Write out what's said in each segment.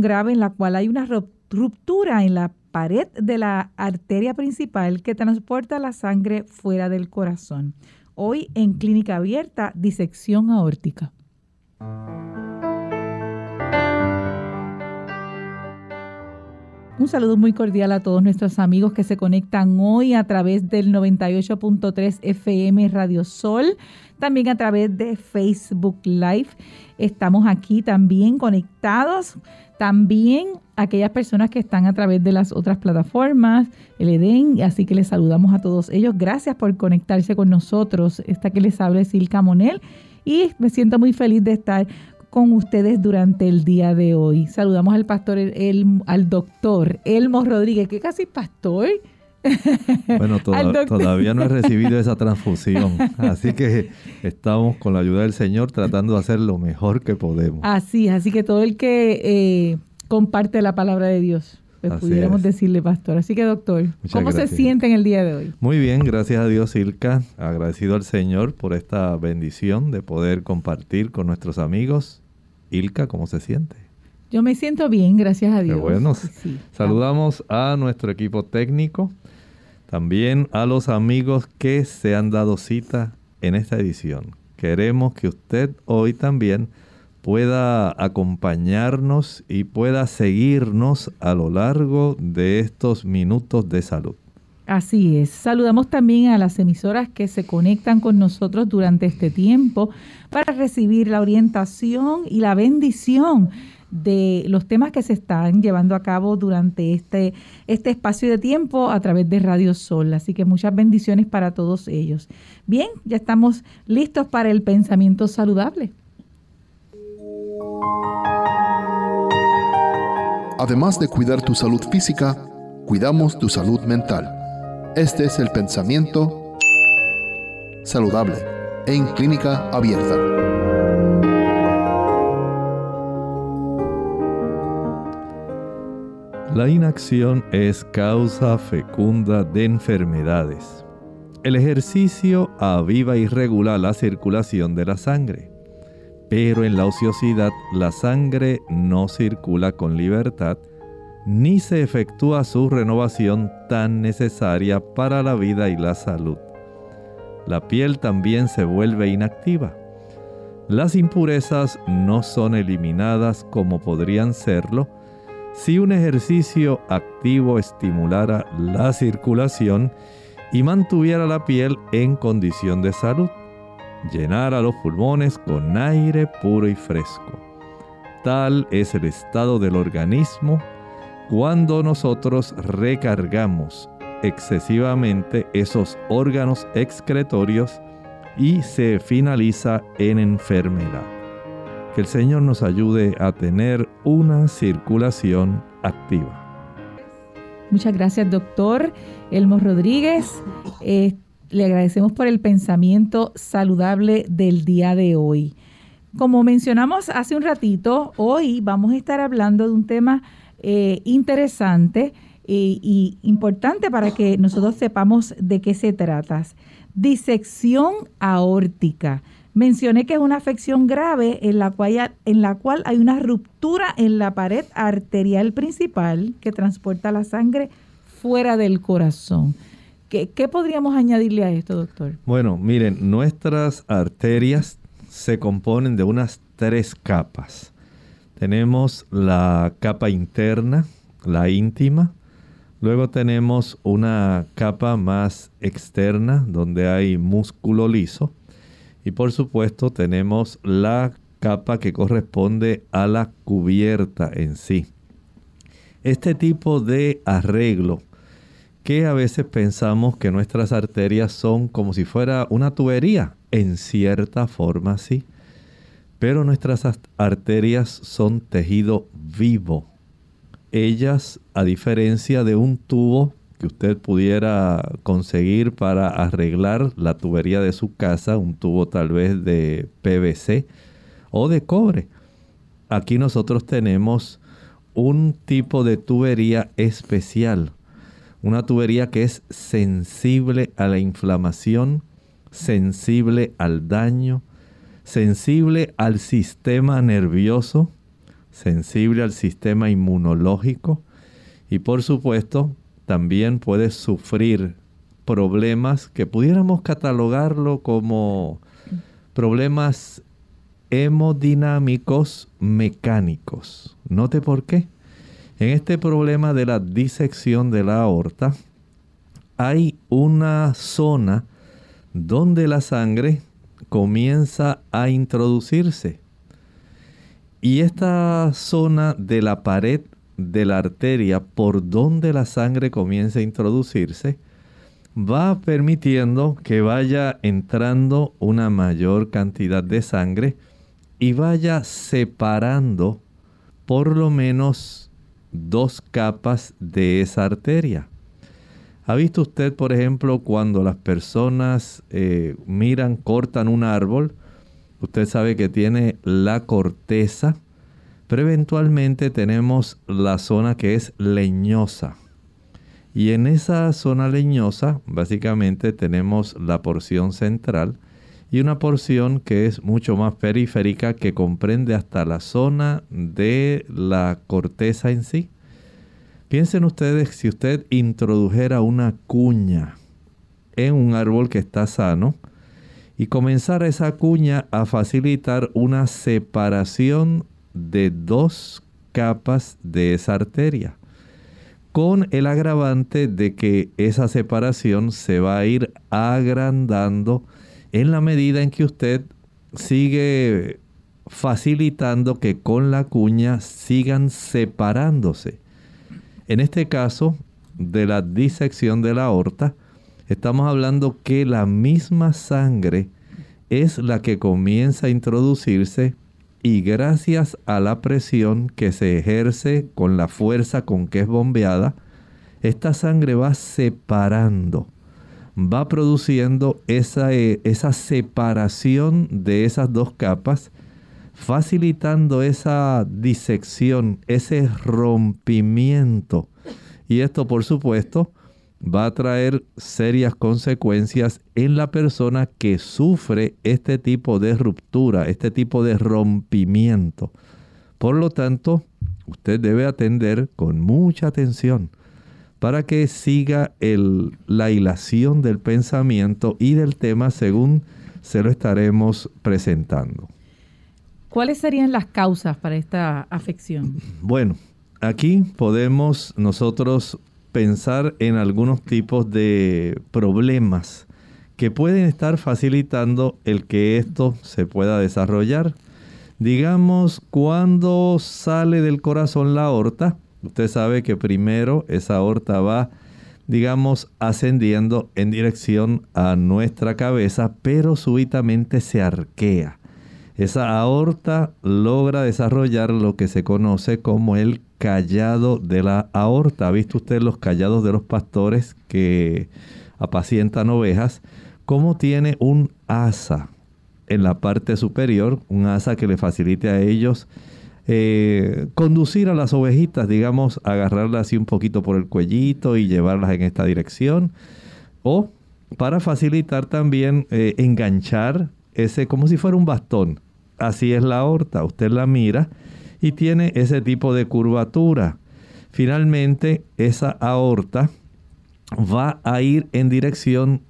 Grave en la cual hay una ruptura en la pared de la arteria principal que transporta la sangre fuera del corazón. Hoy en clínica abierta, disección aórtica. Un saludo muy cordial a todos nuestros amigos que se conectan hoy a través del 98.3 FM Radio Sol, también a través de Facebook Live. Estamos aquí también conectados, también aquellas personas que están a través de las otras plataformas, el EDEN, así que les saludamos a todos ellos. Gracias por conectarse con nosotros. Esta que les habla es Silka Monel y me siento muy feliz de estar con ustedes durante el día de hoy. Saludamos al pastor, el, al doctor Elmo Rodríguez, que casi pastor. Bueno, todavía no he recibido esa transfusión, así que estamos con la ayuda del Señor tratando de hacer lo mejor que podemos. Así, así que todo el que eh, comparte la palabra de Dios, pues pudiéramos decirle, pastor. Así que, doctor, ¿cómo se siente en el día de hoy? Muy bien, gracias a Dios, Ilka. Agradecido al Señor por esta bendición de poder compartir con nuestros amigos Ilka, ¿cómo se siente? Yo me siento bien, gracias a Dios. Qué bueno. Saludamos a nuestro equipo técnico, también a los amigos que se han dado cita en esta edición. Queremos que usted hoy también pueda acompañarnos y pueda seguirnos a lo largo de estos minutos de salud. Así es. Saludamos también a las emisoras que se conectan con nosotros durante este tiempo para recibir la orientación y la bendición de los temas que se están llevando a cabo durante este, este espacio de tiempo a través de Radio Sol. Así que muchas bendiciones para todos ellos. Bien, ya estamos listos para el pensamiento saludable. Además de cuidar tu salud física, cuidamos tu salud mental. Este es el pensamiento saludable en clínica abierta. La inacción es causa fecunda de enfermedades. El ejercicio aviva y regula la circulación de la sangre, pero en la ociosidad la sangre no circula con libertad ni se efectúa su renovación tan necesaria para la vida y la salud. La piel también se vuelve inactiva. Las impurezas no son eliminadas como podrían serlo si un ejercicio activo estimulara la circulación y mantuviera la piel en condición de salud, llenara los pulmones con aire puro y fresco. Tal es el estado del organismo cuando nosotros recargamos excesivamente esos órganos excretorios y se finaliza en enfermedad. Que el Señor nos ayude a tener una circulación activa. Muchas gracias, doctor Elmo Rodríguez. Eh, le agradecemos por el pensamiento saludable del día de hoy. como mencionamos hace un ratito, hoy vamos a estar hablando de un tema eh, interesante y importante para que nosotros sepamos de qué se trata. Disección aórtica. Mencioné que es una afección grave en la cual hay una ruptura en la pared arterial principal que transporta la sangre fuera del corazón. ¿Qué, ¿Qué, podríamos añadirle a esto, doctor? Bueno, miren, nuestras arterias se componen de unas tres capas. Tenemos la capa interna, la íntima. Luego tenemos una capa más externa donde hay músculo liso. Y por supuesto tenemos la capa que corresponde a la cubierta en sí. Este tipo de arreglo que a veces pensamos que nuestras arterias son como si fuera una tubería, en cierta forma sí, pero nuestras arterias son tejido vivo. Ellas, a diferencia de un tubo que usted pudiera conseguir para arreglar la tubería de su casa, un tubo tal vez de PVC o de cobre. Aquí nosotros tenemos un tipo de tubería especial, una tubería que es sensible a la inflamación, sensible al daño, sensible al sistema nervioso, sensible al sistema inmunológico y por supuesto también puede sufrir problemas que pudiéramos catalogarlo como problemas hemodinámicos mecánicos. Note por qué. En este problema de la disección de la aorta hay una zona donde la sangre comienza a introducirse. Y esta zona de la pared de la arteria por donde la sangre comienza a introducirse, va permitiendo que vaya entrando una mayor cantidad de sangre y vaya separando por lo menos dos capas de esa arteria. ¿Ha visto usted, por ejemplo, cuando las personas eh, miran, cortan un árbol? Usted sabe que tiene la corteza pero eventualmente tenemos la zona que es leñosa. Y en esa zona leñosa básicamente tenemos la porción central y una porción que es mucho más periférica que comprende hasta la zona de la corteza en sí. Piensen ustedes si usted introdujera una cuña en un árbol que está sano y comenzara esa cuña a facilitar una separación de dos capas de esa arteria, con el agravante de que esa separación se va a ir agrandando en la medida en que usted sigue facilitando que con la cuña sigan separándose. En este caso de la disección de la aorta, estamos hablando que la misma sangre es la que comienza a introducirse y gracias a la presión que se ejerce con la fuerza con que es bombeada, esta sangre va separando, va produciendo esa, eh, esa separación de esas dos capas, facilitando esa disección, ese rompimiento. Y esto, por supuesto, va a traer serias consecuencias en la persona que sufre este tipo de ruptura, este tipo de rompimiento. Por lo tanto, usted debe atender con mucha atención para que siga el, la hilación del pensamiento y del tema según se lo estaremos presentando. ¿Cuáles serían las causas para esta afección? Bueno, aquí podemos nosotros pensar en algunos tipos de problemas que pueden estar facilitando el que esto se pueda desarrollar. Digamos, cuando sale del corazón la aorta, usted sabe que primero esa aorta va, digamos, ascendiendo en dirección a nuestra cabeza, pero súbitamente se arquea. Esa aorta logra desarrollar lo que se conoce como el callado de la aorta. ¿Ha visto usted los callados de los pastores que apacientan ovejas? ¿Cómo tiene un asa en la parte superior, un asa que le facilite a ellos eh, conducir a las ovejitas, digamos, agarrarlas así un poquito por el cuellito y llevarlas en esta dirección. O para facilitar también eh, enganchar ese como si fuera un bastón. Así es la aorta, usted la mira y tiene ese tipo de curvatura. Finalmente, esa aorta va a ir en dirección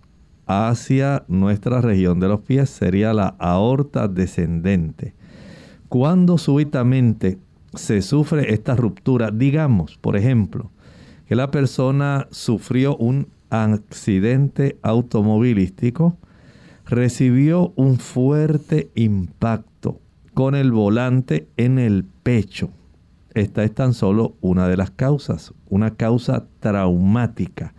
hacia nuestra región de los pies, sería la aorta descendente. Cuando súbitamente se sufre esta ruptura, digamos, por ejemplo, que la persona sufrió un accidente automovilístico, recibió un fuerte impacto con el volante en el pecho. Esta es tan solo una de las causas, una causa traumática.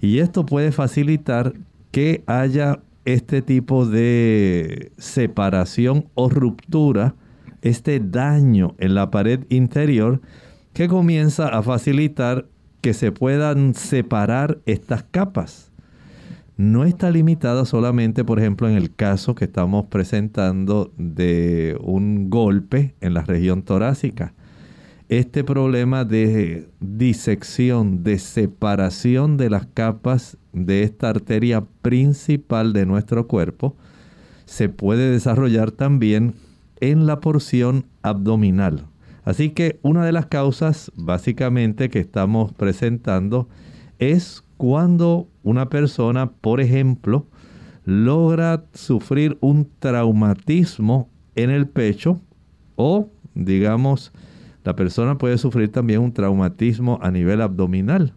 Y esto puede facilitar que haya este tipo de separación o ruptura, este daño en la pared interior que comienza a facilitar que se puedan separar estas capas. No está limitada solamente, por ejemplo, en el caso que estamos presentando de un golpe en la región torácica. Este problema de disección, de separación de las capas de esta arteria principal de nuestro cuerpo, se puede desarrollar también en la porción abdominal. Así que una de las causas básicamente que estamos presentando es cuando una persona, por ejemplo, logra sufrir un traumatismo en el pecho o, digamos, la persona puede sufrir también un traumatismo a nivel abdominal.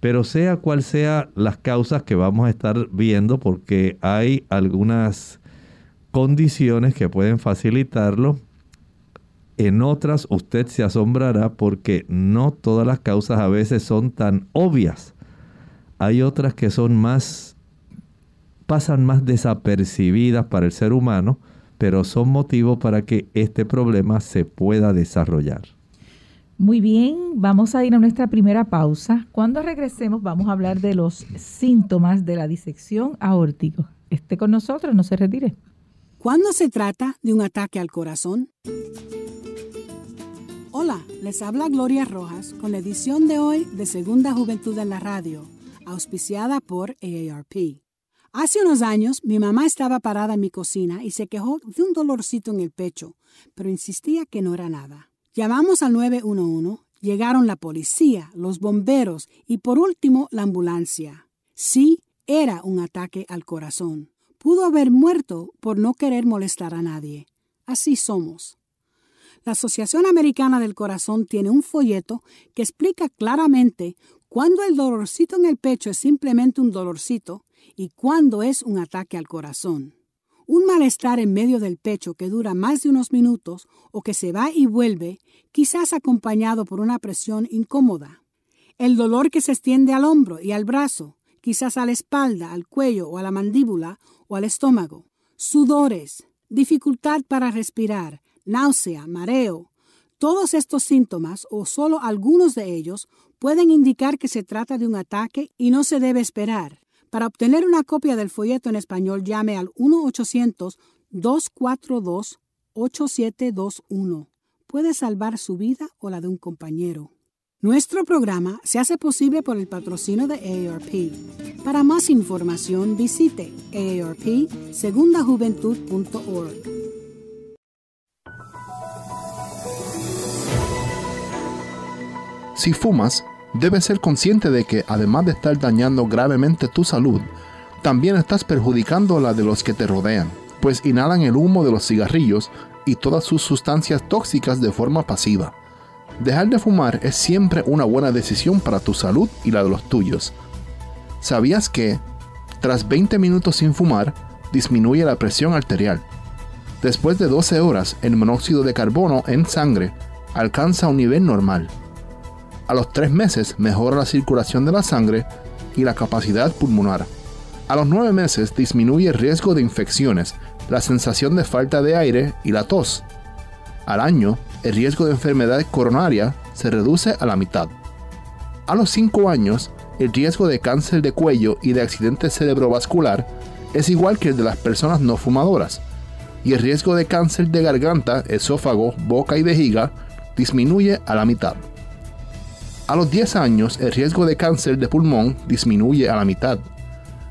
Pero sea cual sea las causas que vamos a estar viendo, porque hay algunas condiciones que pueden facilitarlo, en otras usted se asombrará porque no todas las causas a veces son tan obvias. Hay otras que son más, pasan más desapercibidas para el ser humano, pero son motivo para que este problema se pueda desarrollar. Muy bien, vamos a ir a nuestra primera pausa. Cuando regresemos vamos a hablar de los síntomas de la disección aórtica. Esté con nosotros, no se retire. ¿Cuándo se trata de un ataque al corazón? Hola, les habla Gloria Rojas con la edición de hoy de Segunda Juventud en la Radio, auspiciada por AARP. Hace unos años mi mamá estaba parada en mi cocina y se quejó de un dolorcito en el pecho, pero insistía que no era nada. Llamamos al 911, llegaron la policía, los bomberos y por último la ambulancia. Sí, era un ataque al corazón. Pudo haber muerto por no querer molestar a nadie. Así somos. La Asociación Americana del Corazón tiene un folleto que explica claramente cuándo el dolorcito en el pecho es simplemente un dolorcito y cuándo es un ataque al corazón. Un malestar en medio del pecho que dura más de unos minutos o que se va y vuelve, quizás acompañado por una presión incómoda. El dolor que se extiende al hombro y al brazo, quizás a la espalda, al cuello o a la mandíbula o al estómago. Sudores, dificultad para respirar, náusea, mareo. Todos estos síntomas, o solo algunos de ellos, pueden indicar que se trata de un ataque y no se debe esperar. Para obtener una copia del folleto en español, llame al 1-800-242-8721. Puede salvar su vida o la de un compañero. Nuestro programa se hace posible por el patrocinio de AARP. Para más información visite aarpsegundajuventud.org. Si fumas, debes ser consciente de que además de estar dañando gravemente tu salud, también estás perjudicando la de los que te rodean, pues inhalan el humo de los cigarrillos y todas sus sustancias tóxicas de forma pasiva. Dejar de fumar es siempre una buena decisión para tu salud y la de los tuyos. ¿Sabías que, tras 20 minutos sin fumar, disminuye la presión arterial? Después de 12 horas, el monóxido de carbono en sangre alcanza un nivel normal a los tres meses mejora la circulación de la sangre y la capacidad pulmonar. A los nueve meses disminuye el riesgo de infecciones, la sensación de falta de aire y la tos. Al año, el riesgo de enfermedad coronaria se reduce a la mitad. A los cinco años, el riesgo de cáncer de cuello y de accidente cerebrovascular es igual que el de las personas no fumadoras. y el riesgo de cáncer de garganta, esófago, boca y vejiga disminuye a la mitad. A los 10 años el riesgo de cáncer de pulmón disminuye a la mitad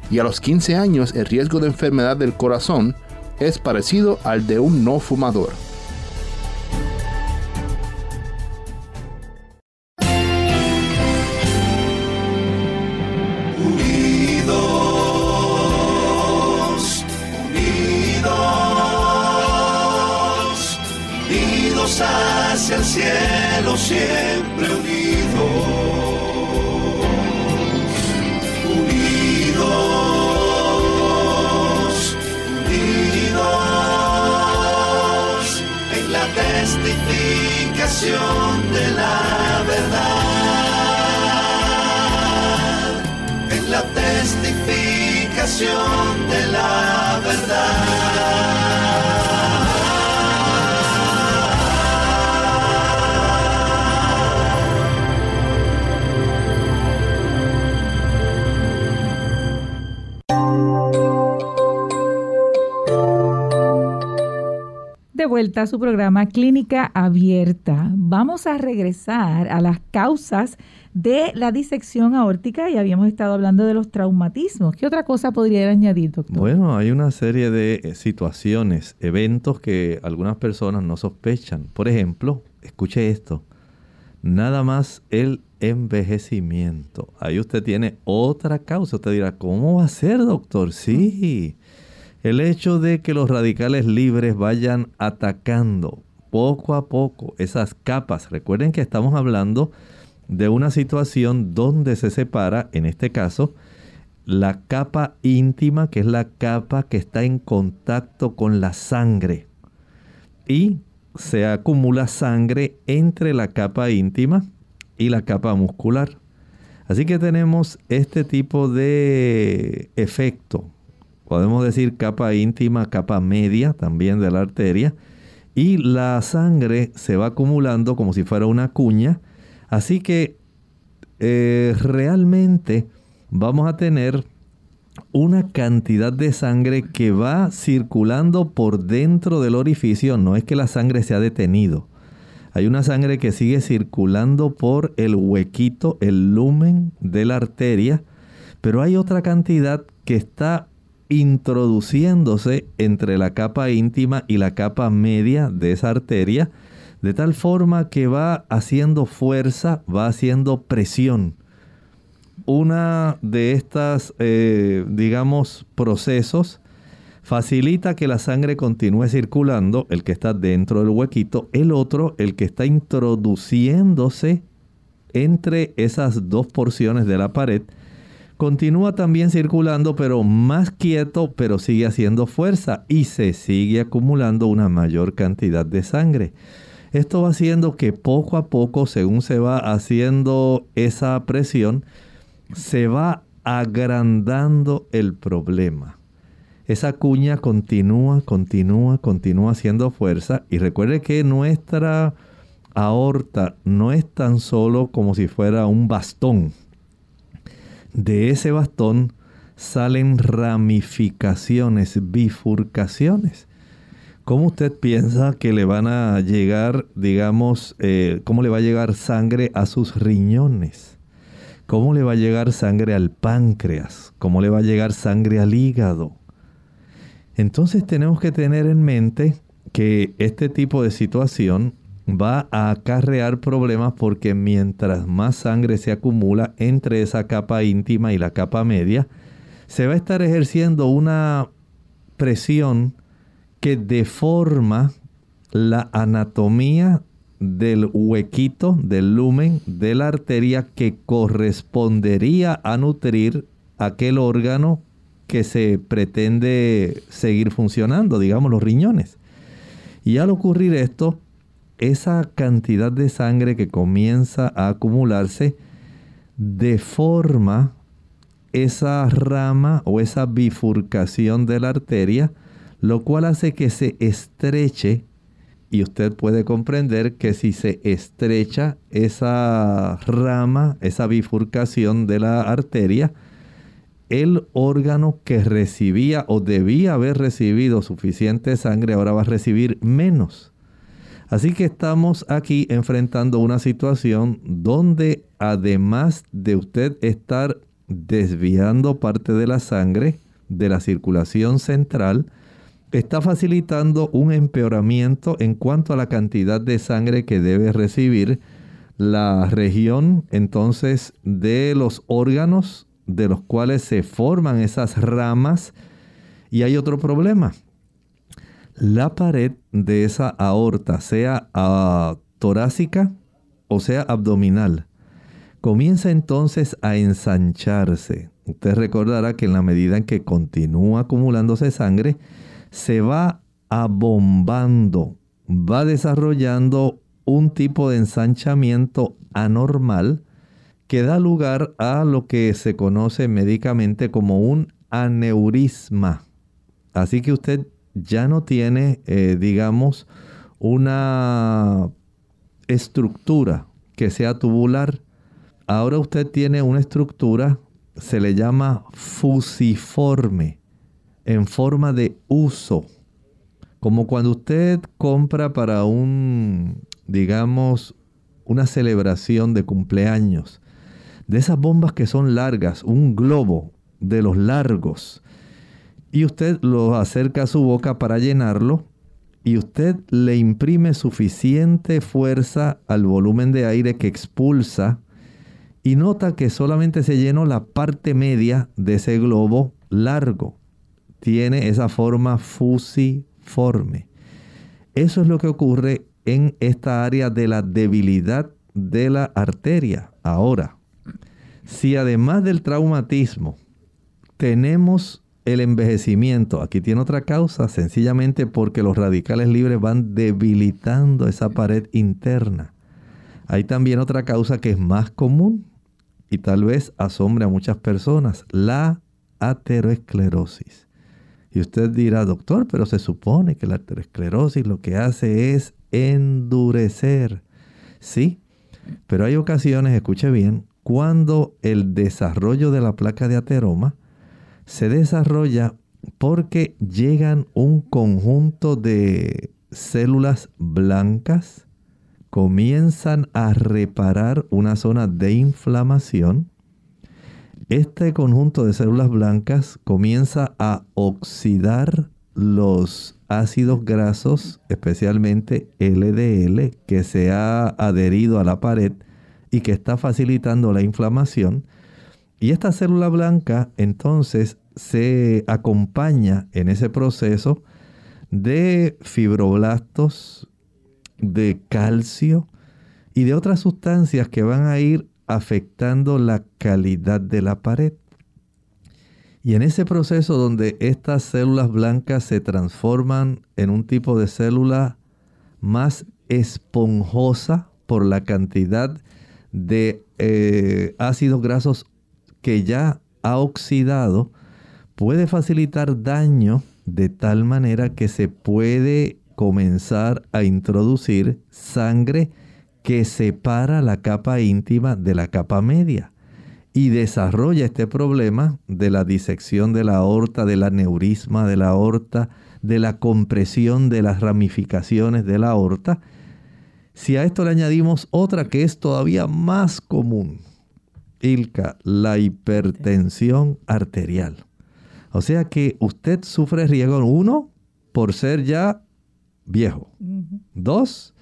y a los 15 años el riesgo de enfermedad del corazón es parecido al de un no fumador. Su programa Clínica Abierta. Vamos a regresar a las causas de la disección aórtica y habíamos estado hablando de los traumatismos. ¿Qué otra cosa podría añadir, doctor? Bueno, hay una serie de eh, situaciones, eventos que algunas personas no sospechan. Por ejemplo, escuche esto, nada más el envejecimiento. Ahí usted tiene otra causa. Usted dirá, ¿cómo va a ser, doctor? Sí, el hecho de que los radicales libres vayan atacando poco a poco esas capas. Recuerden que estamos hablando de una situación donde se separa, en este caso, la capa íntima, que es la capa que está en contacto con la sangre. Y se acumula sangre entre la capa íntima y la capa muscular. Así que tenemos este tipo de efecto. Podemos decir capa íntima, capa media también de la arteria. Y la sangre se va acumulando como si fuera una cuña. Así que eh, realmente vamos a tener una cantidad de sangre que va circulando por dentro del orificio. No es que la sangre se ha detenido. Hay una sangre que sigue circulando por el huequito, el lumen de la arteria. Pero hay otra cantidad que está introduciéndose entre la capa íntima y la capa media de esa arteria, de tal forma que va haciendo fuerza, va haciendo presión. Una de estas, eh, digamos, procesos facilita que la sangre continúe circulando, el que está dentro del huequito, el otro, el que está introduciéndose entre esas dos porciones de la pared, continúa también circulando, pero más quieto, pero sigue haciendo fuerza y se sigue acumulando una mayor cantidad de sangre. Esto va haciendo que poco a poco, según se va haciendo esa presión, se va agrandando el problema. Esa cuña continúa, continúa, continúa haciendo fuerza. Y recuerde que nuestra aorta no es tan solo como si fuera un bastón. De ese bastón salen ramificaciones, bifurcaciones. ¿Cómo usted piensa que le van a llegar, digamos, eh, cómo le va a llegar sangre a sus riñones? ¿Cómo le va a llegar sangre al páncreas? ¿Cómo le va a llegar sangre al hígado? Entonces tenemos que tener en mente que este tipo de situación va a acarrear problemas porque mientras más sangre se acumula entre esa capa íntima y la capa media, se va a estar ejerciendo una presión que deforma la anatomía del huequito, del lumen de la arteria que correspondería a nutrir aquel órgano que se pretende seguir funcionando, digamos los riñones. Y al ocurrir esto, esa cantidad de sangre que comienza a acumularse deforma esa rama o esa bifurcación de la arteria, lo cual hace que se estreche y usted puede comprender que si se estrecha esa rama, esa bifurcación de la arteria, el órgano que recibía o debía haber recibido suficiente sangre ahora va a recibir menos. Así que estamos aquí enfrentando una situación donde además de usted estar desviando parte de la sangre de la circulación central, está facilitando un empeoramiento en cuanto a la cantidad de sangre que debe recibir la región entonces de los órganos de los cuales se forman esas ramas. Y hay otro problema. La pared de esa aorta, sea ah, torácica o sea abdominal, comienza entonces a ensancharse. Usted recordará que en la medida en que continúa acumulándose sangre, se va abombando, va desarrollando un tipo de ensanchamiento anormal que da lugar a lo que se conoce médicamente como un aneurisma. Así que usted ya no tiene, eh, digamos, una estructura que sea tubular. Ahora usted tiene una estructura, se le llama fusiforme, en forma de uso. Como cuando usted compra para un, digamos, una celebración de cumpleaños de esas bombas que son largas, un globo de los largos, y usted lo acerca a su boca para llenarlo, y usted le imprime suficiente fuerza al volumen de aire que expulsa, y nota que solamente se llenó la parte media de ese globo largo. Tiene esa forma fusiforme. Eso es lo que ocurre en esta área de la debilidad de la arteria. Ahora, si además del traumatismo tenemos el envejecimiento, aquí tiene otra causa, sencillamente porque los radicales libres van debilitando esa pared interna. Hay también otra causa que es más común y tal vez asombre a muchas personas, la ateroesclerosis. Y usted dirá, doctor, pero se supone que la ateroesclerosis lo que hace es endurecer. Sí, pero hay ocasiones, escuche bien, cuando el desarrollo de la placa de ateroma se desarrolla porque llegan un conjunto de células blancas, comienzan a reparar una zona de inflamación. Este conjunto de células blancas comienza a oxidar los ácidos grasos, especialmente LDL, que se ha adherido a la pared y que está facilitando la inflamación. Y esta célula blanca entonces se acompaña en ese proceso de fibroblastos, de calcio y de otras sustancias que van a ir afectando la calidad de la pared. Y en ese proceso donde estas células blancas se transforman en un tipo de célula más esponjosa por la cantidad de eh, ácidos grasos que ya ha oxidado puede facilitar daño de tal manera que se puede comenzar a introducir sangre que separa la capa íntima de la capa media y desarrolla este problema de la disección de la aorta, del aneurisma de la aorta, de la compresión de las ramificaciones de la aorta. Si a esto le añadimos otra que es todavía más común, Ilka, la hipertensión arterial. O sea que usted sufre riesgo, uno, por ser ya viejo. Dos,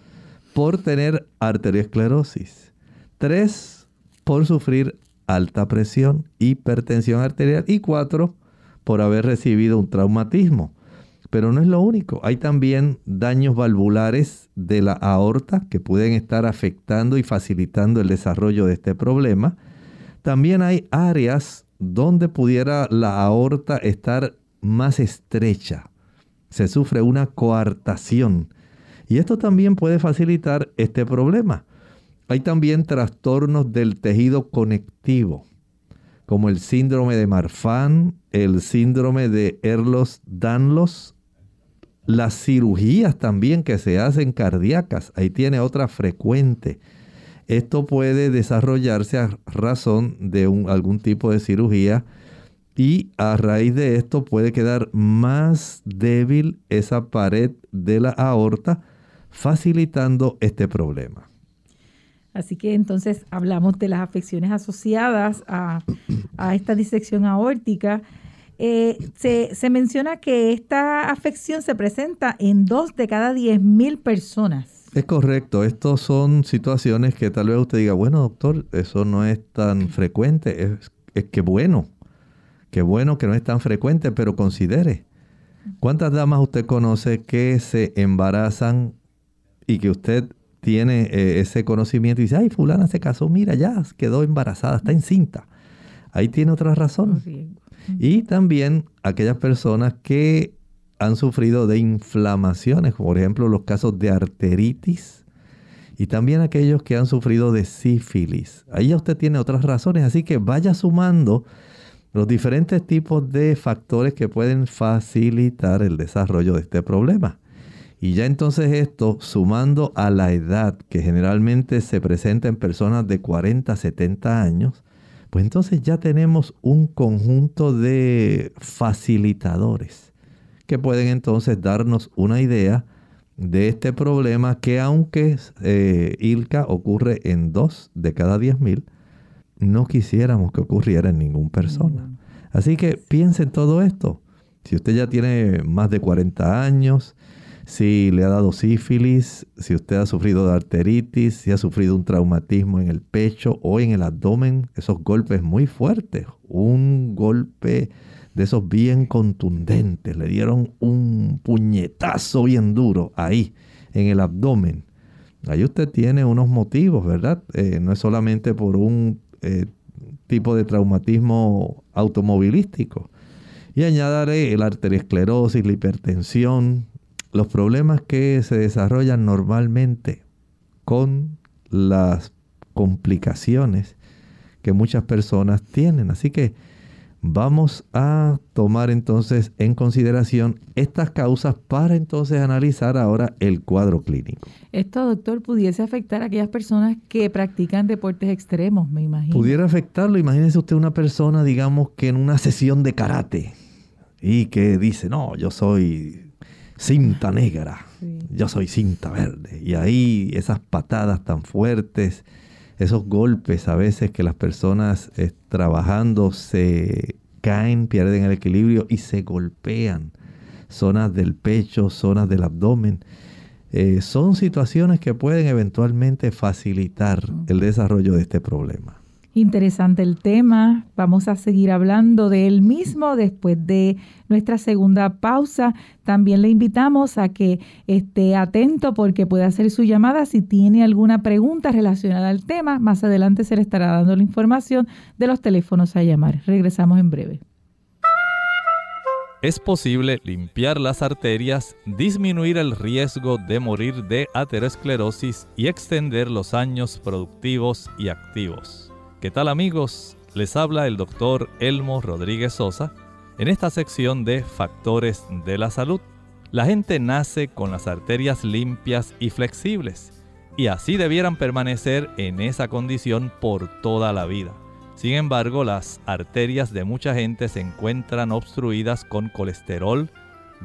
por tener arteriosclerosis. Tres, por sufrir alta presión, hipertensión arterial. Y cuatro, por haber recibido un traumatismo. Pero no es lo único. Hay también daños valvulares de la aorta que pueden estar afectando y facilitando el desarrollo de este problema. También hay áreas donde pudiera la aorta estar más estrecha. Se sufre una coartación. Y esto también puede facilitar este problema. Hay también trastornos del tejido conectivo, como el síndrome de Marfan, el síndrome de Erlos-Danlos las cirugías también que se hacen cardíacas, ahí tiene otra frecuente. Esto puede desarrollarse a razón de algún tipo de cirugía y a raíz de esto puede quedar más débil esa pared de la aorta, facilitando este problema. Así que entonces hablamos de las afecciones asociadas a, esta disección aórtica. Eh, se, menciona que esta afección se presenta en dos de cada diez mil personas. Es correcto, estas son situaciones que tal vez usted diga, bueno doctor, eso no es tan frecuente, es, es que bueno, que bueno que no es tan frecuente, pero considere, ¿cuántas damas usted conoce que se embarazan y que usted tiene eh, ese conocimiento y dice, ay, fulana se casó, mira, ya quedó embarazada, está encinta. Ahí tiene otra razón. Y también aquellas personas que han sufrido de inflamaciones, por ejemplo los casos de arteritis, y también aquellos que han sufrido de sífilis. Ahí ya usted tiene otras razones, así que vaya sumando los diferentes tipos de factores que pueden facilitar el desarrollo de este problema. Y ya entonces esto, sumando a la edad que generalmente se presenta en personas de 40 a 70 años, pues entonces ya tenemos un conjunto de facilitadores que pueden entonces darnos una idea de este problema que aunque eh, ILCA ocurre en dos de cada 10.000, no quisiéramos que ocurriera en ninguna persona. Mm. Así que piensen todo esto. Si usted ya tiene más de 40 años, si le ha dado sífilis, si usted ha sufrido de arteritis, si ha sufrido un traumatismo en el pecho o en el abdomen, esos golpes muy fuertes, un golpe de esos bien contundentes, le dieron un puñetazo bien duro ahí en el abdomen. Ahí usted tiene unos motivos, ¿verdad? Eh, no es solamente por un eh, tipo de traumatismo automovilístico. Y añadiré el arteriosclerosis, la hipertensión, los problemas que se desarrollan normalmente con las complicaciones que muchas personas tienen. Así que vamos a tomar entonces en consideración estas causas para entonces analizar ahora el cuadro clínico. Esto, doctor, pudiese afectar a aquellas personas que practican deportes extremos, me imagino. Pudiera afectarlo. Imagínese usted una persona, digamos, que en una sesión de karate y que dice, no, yo soy cinta negra, yo soy cinta verde. Y ahí esas patadas tan fuertes, esos golpes a veces que las personas eh, trabajando se caen, pierden el equilibrio y se golpean. Zonas del pecho, zonas del abdomen. Eh, son situaciones que pueden eventualmente facilitar el desarrollo de este problema. Interesante el tema. Vamos a seguir hablando de él mismo después de nuestra segunda pausa. También le invitamos a que esté atento porque puede hacer su llamada si tiene alguna pregunta relacionada al tema. Más adelante se le estará dando la información de los teléfonos a llamar. Regresamos en breve. Es posible limpiar las arterias, disminuir el riesgo de morir de aterosclerosis y extender los años productivos y activos. ¿Qué tal amigos? Les habla el doctor Elmo Rodríguez Sosa en esta sección de Factores de la Salud. La gente nace con las arterias limpias y flexibles y así debieran permanecer en esa condición por toda la vida. Sin embargo, las arterias de mucha gente se encuentran obstruidas con colesterol,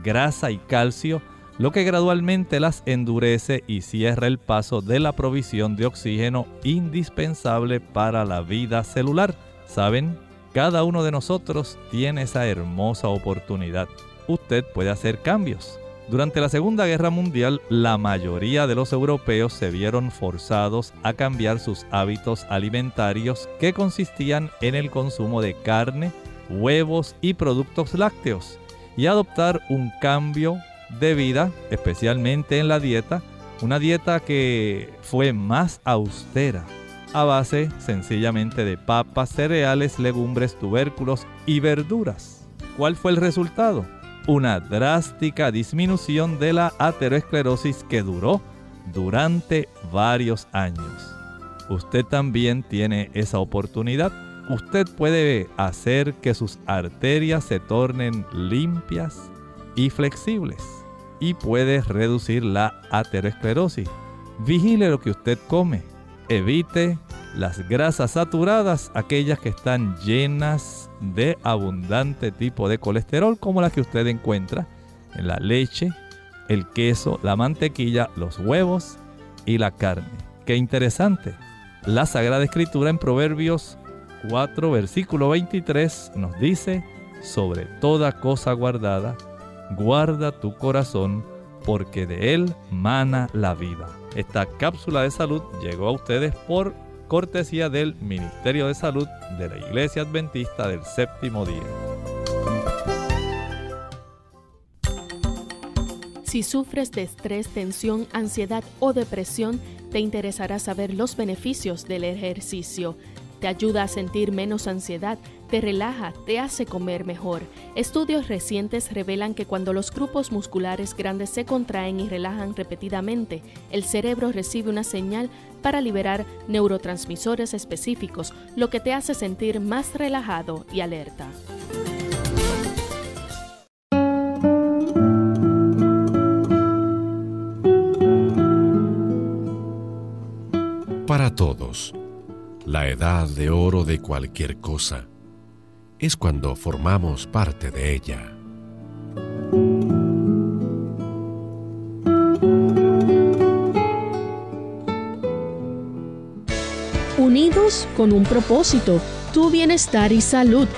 grasa y calcio, lo que gradualmente las endurece y cierra el paso de la provisión de oxígeno indispensable para la vida celular. ¿Saben? Cada uno de nosotros tiene esa hermosa oportunidad. Usted puede hacer cambios. Durante la Segunda Guerra Mundial, la mayoría de los europeos se vieron forzados a cambiar sus hábitos alimentarios que consistían en el consumo de carne, huevos y productos lácteos y adoptar un cambio de vida, especialmente en la dieta, una dieta que fue más austera, a base sencillamente de papas, cereales, legumbres, tubérculos y verduras. ¿Cuál fue el resultado? Una drástica disminución de la aterosclerosis que duró durante varios años. Usted también tiene esa oportunidad. Usted puede hacer que sus arterias se tornen limpias y flexibles y puede reducir la aterosclerosis. Vigile lo que usted come. Evite las grasas saturadas, aquellas que están llenas de abundante tipo de colesterol, como las que usted encuentra en la leche, el queso, la mantequilla, los huevos y la carne. Qué interesante. La Sagrada Escritura en Proverbios 4, versículo 23 nos dice, sobre toda cosa guardada, guarda tu corazón, porque de él mana la vida. Esta cápsula de salud llegó a ustedes por cortesía del Ministerio de Salud de la Iglesia Adventista del Séptimo Día. Si sufres de estrés, tensión, ansiedad o depresión, te interesará saber los beneficios del ejercicio. Te ayuda a sentir menos ansiedad, te relaja, te hace comer mejor. Estudios recientes revelan que cuando los grupos musculares grandes se contraen y relajan repetidamente, el cerebro recibe una señal para liberar neurotransmisores específicos, lo que te hace sentir más relajado y alerta. Para todos, la edad de oro de cualquier cosa es cuando formamos parte de ella. Unidos con un propósito, tu bienestar y salud.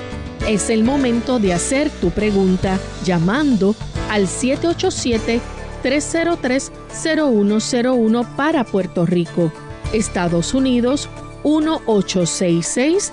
Es el momento de hacer tu pregunta llamando al 787-303-0101 para Puerto Rico, Estados Unidos 1866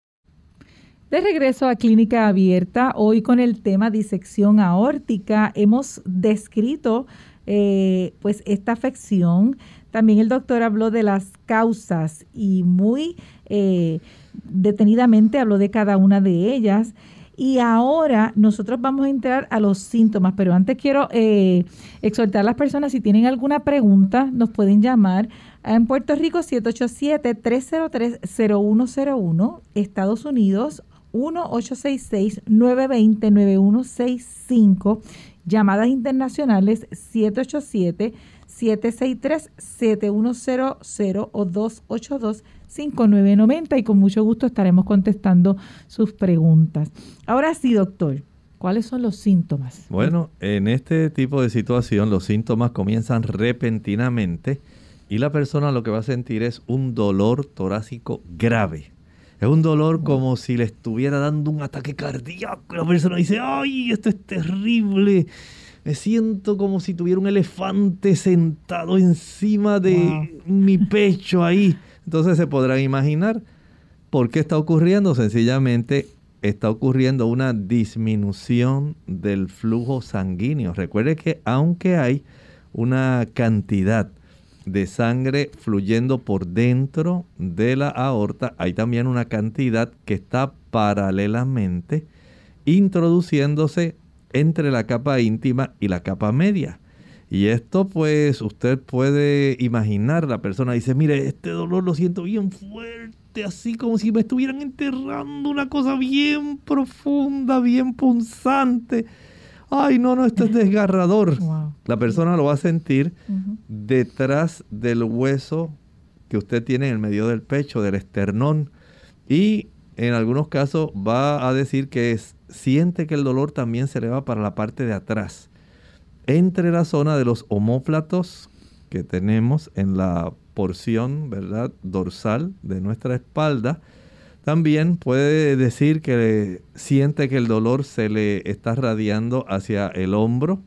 De regreso a Clínica Abierta, hoy con el tema disección aórtica, hemos descrito eh, pues esta afección. También el doctor habló de las causas y muy eh, detenidamente habló de cada una de ellas. Y ahora nosotros vamos a entrar a los síntomas, pero antes quiero eh, exhortar a las personas, si tienen alguna pregunta, nos pueden llamar en Puerto Rico 787-303-0101, Estados Unidos 1-866-920-9165. Llamadas internacionales 787-763-7100 o 282-5990 y con mucho gusto estaremos contestando sus preguntas. Ahora sí, doctor, ¿cuáles son los síntomas? Bueno, en este tipo de situación los síntomas comienzan repentinamente y la persona lo que va a sentir es un dolor torácico grave es un dolor como si le estuviera dando un ataque cardíaco. La persona dice, ay, esto es terrible. Me siento como si tuviera un elefante sentado encima de mi pecho ahí. Entonces se podrán imaginar por qué está ocurriendo. Sencillamente está ocurriendo una disminución del flujo sanguíneo. Recuerde que aunque hay una cantidad de sangre fluyendo por dentro de la aorta, hay también una cantidad que está paralelamente introduciéndose entre la capa íntima y la capa media. Y esto pues usted puede imaginar, la persona dice, mire, este dolor lo siento bien fuerte, así como si me estuvieran enterrando una cosa bien profunda, bien punzante ay, no, no, esto es desgarrador. La persona lo va a sentir detrás del hueso que usted tiene en el medio del pecho, del esternón. Y en algunos casos va a decir que siente que el dolor también se le va para la parte de atrás. Entre la zona de los homóplatos que tenemos en la porción, ¿verdad? Dorsal de nuestra espalda también puede decir que siente que el dolor se le está radiando hacia el hombro,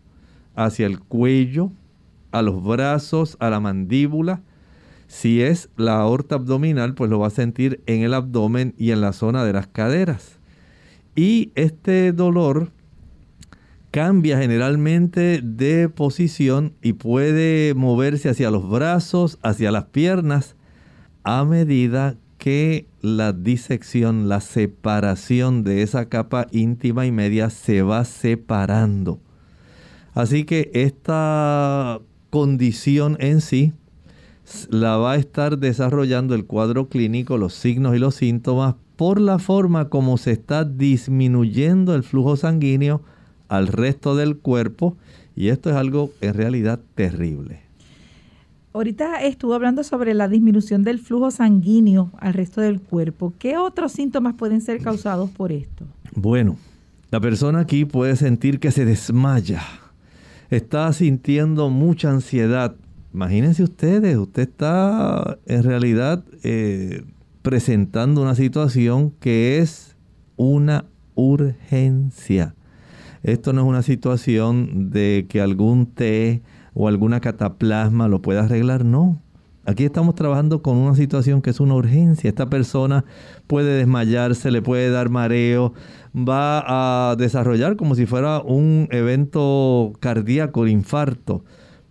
hacia el cuello, a los brazos, a la mandíbula. Si es la aorta abdominal, pues lo va a sentir en el abdomen y en la zona de las caderas. Y este dolor cambia generalmente de posición y puede moverse hacia los brazos, hacia las piernas, a medida que la disección, la separación de esa capa íntima y media se va separando. Así que esta condición en sí la va a estar desarrollando el cuadro clínico, los signos y los síntomas por la forma como se está disminuyendo el flujo sanguíneo al resto del cuerpo y esto es algo en realidad terrible. Ahorita estuvo hablando sobre la disminución del flujo sanguíneo al resto del cuerpo. ¿Qué otros síntomas pueden ser causados por esto? Bueno, la persona aquí puede sentir que se desmaya, está sintiendo mucha ansiedad. Imagínense ustedes, usted está en realidad eh, presentando una situación que es una urgencia. Esto no es una situación de que algún té o alguna cataplasma lo pueda arreglar, no. Aquí estamos trabajando con una situación que es una urgencia. Esta persona puede desmayarse, le puede dar mareo, va a desarrollar como si fuera un evento cardíaco, infarto.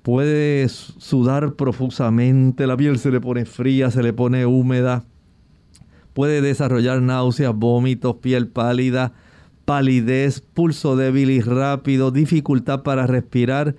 Puede sudar profusamente, la piel se le pone fría, se le pone húmeda. Puede desarrollar náuseas, vómitos, piel pálida, palidez, pulso débil y rápido, dificultad para respirar.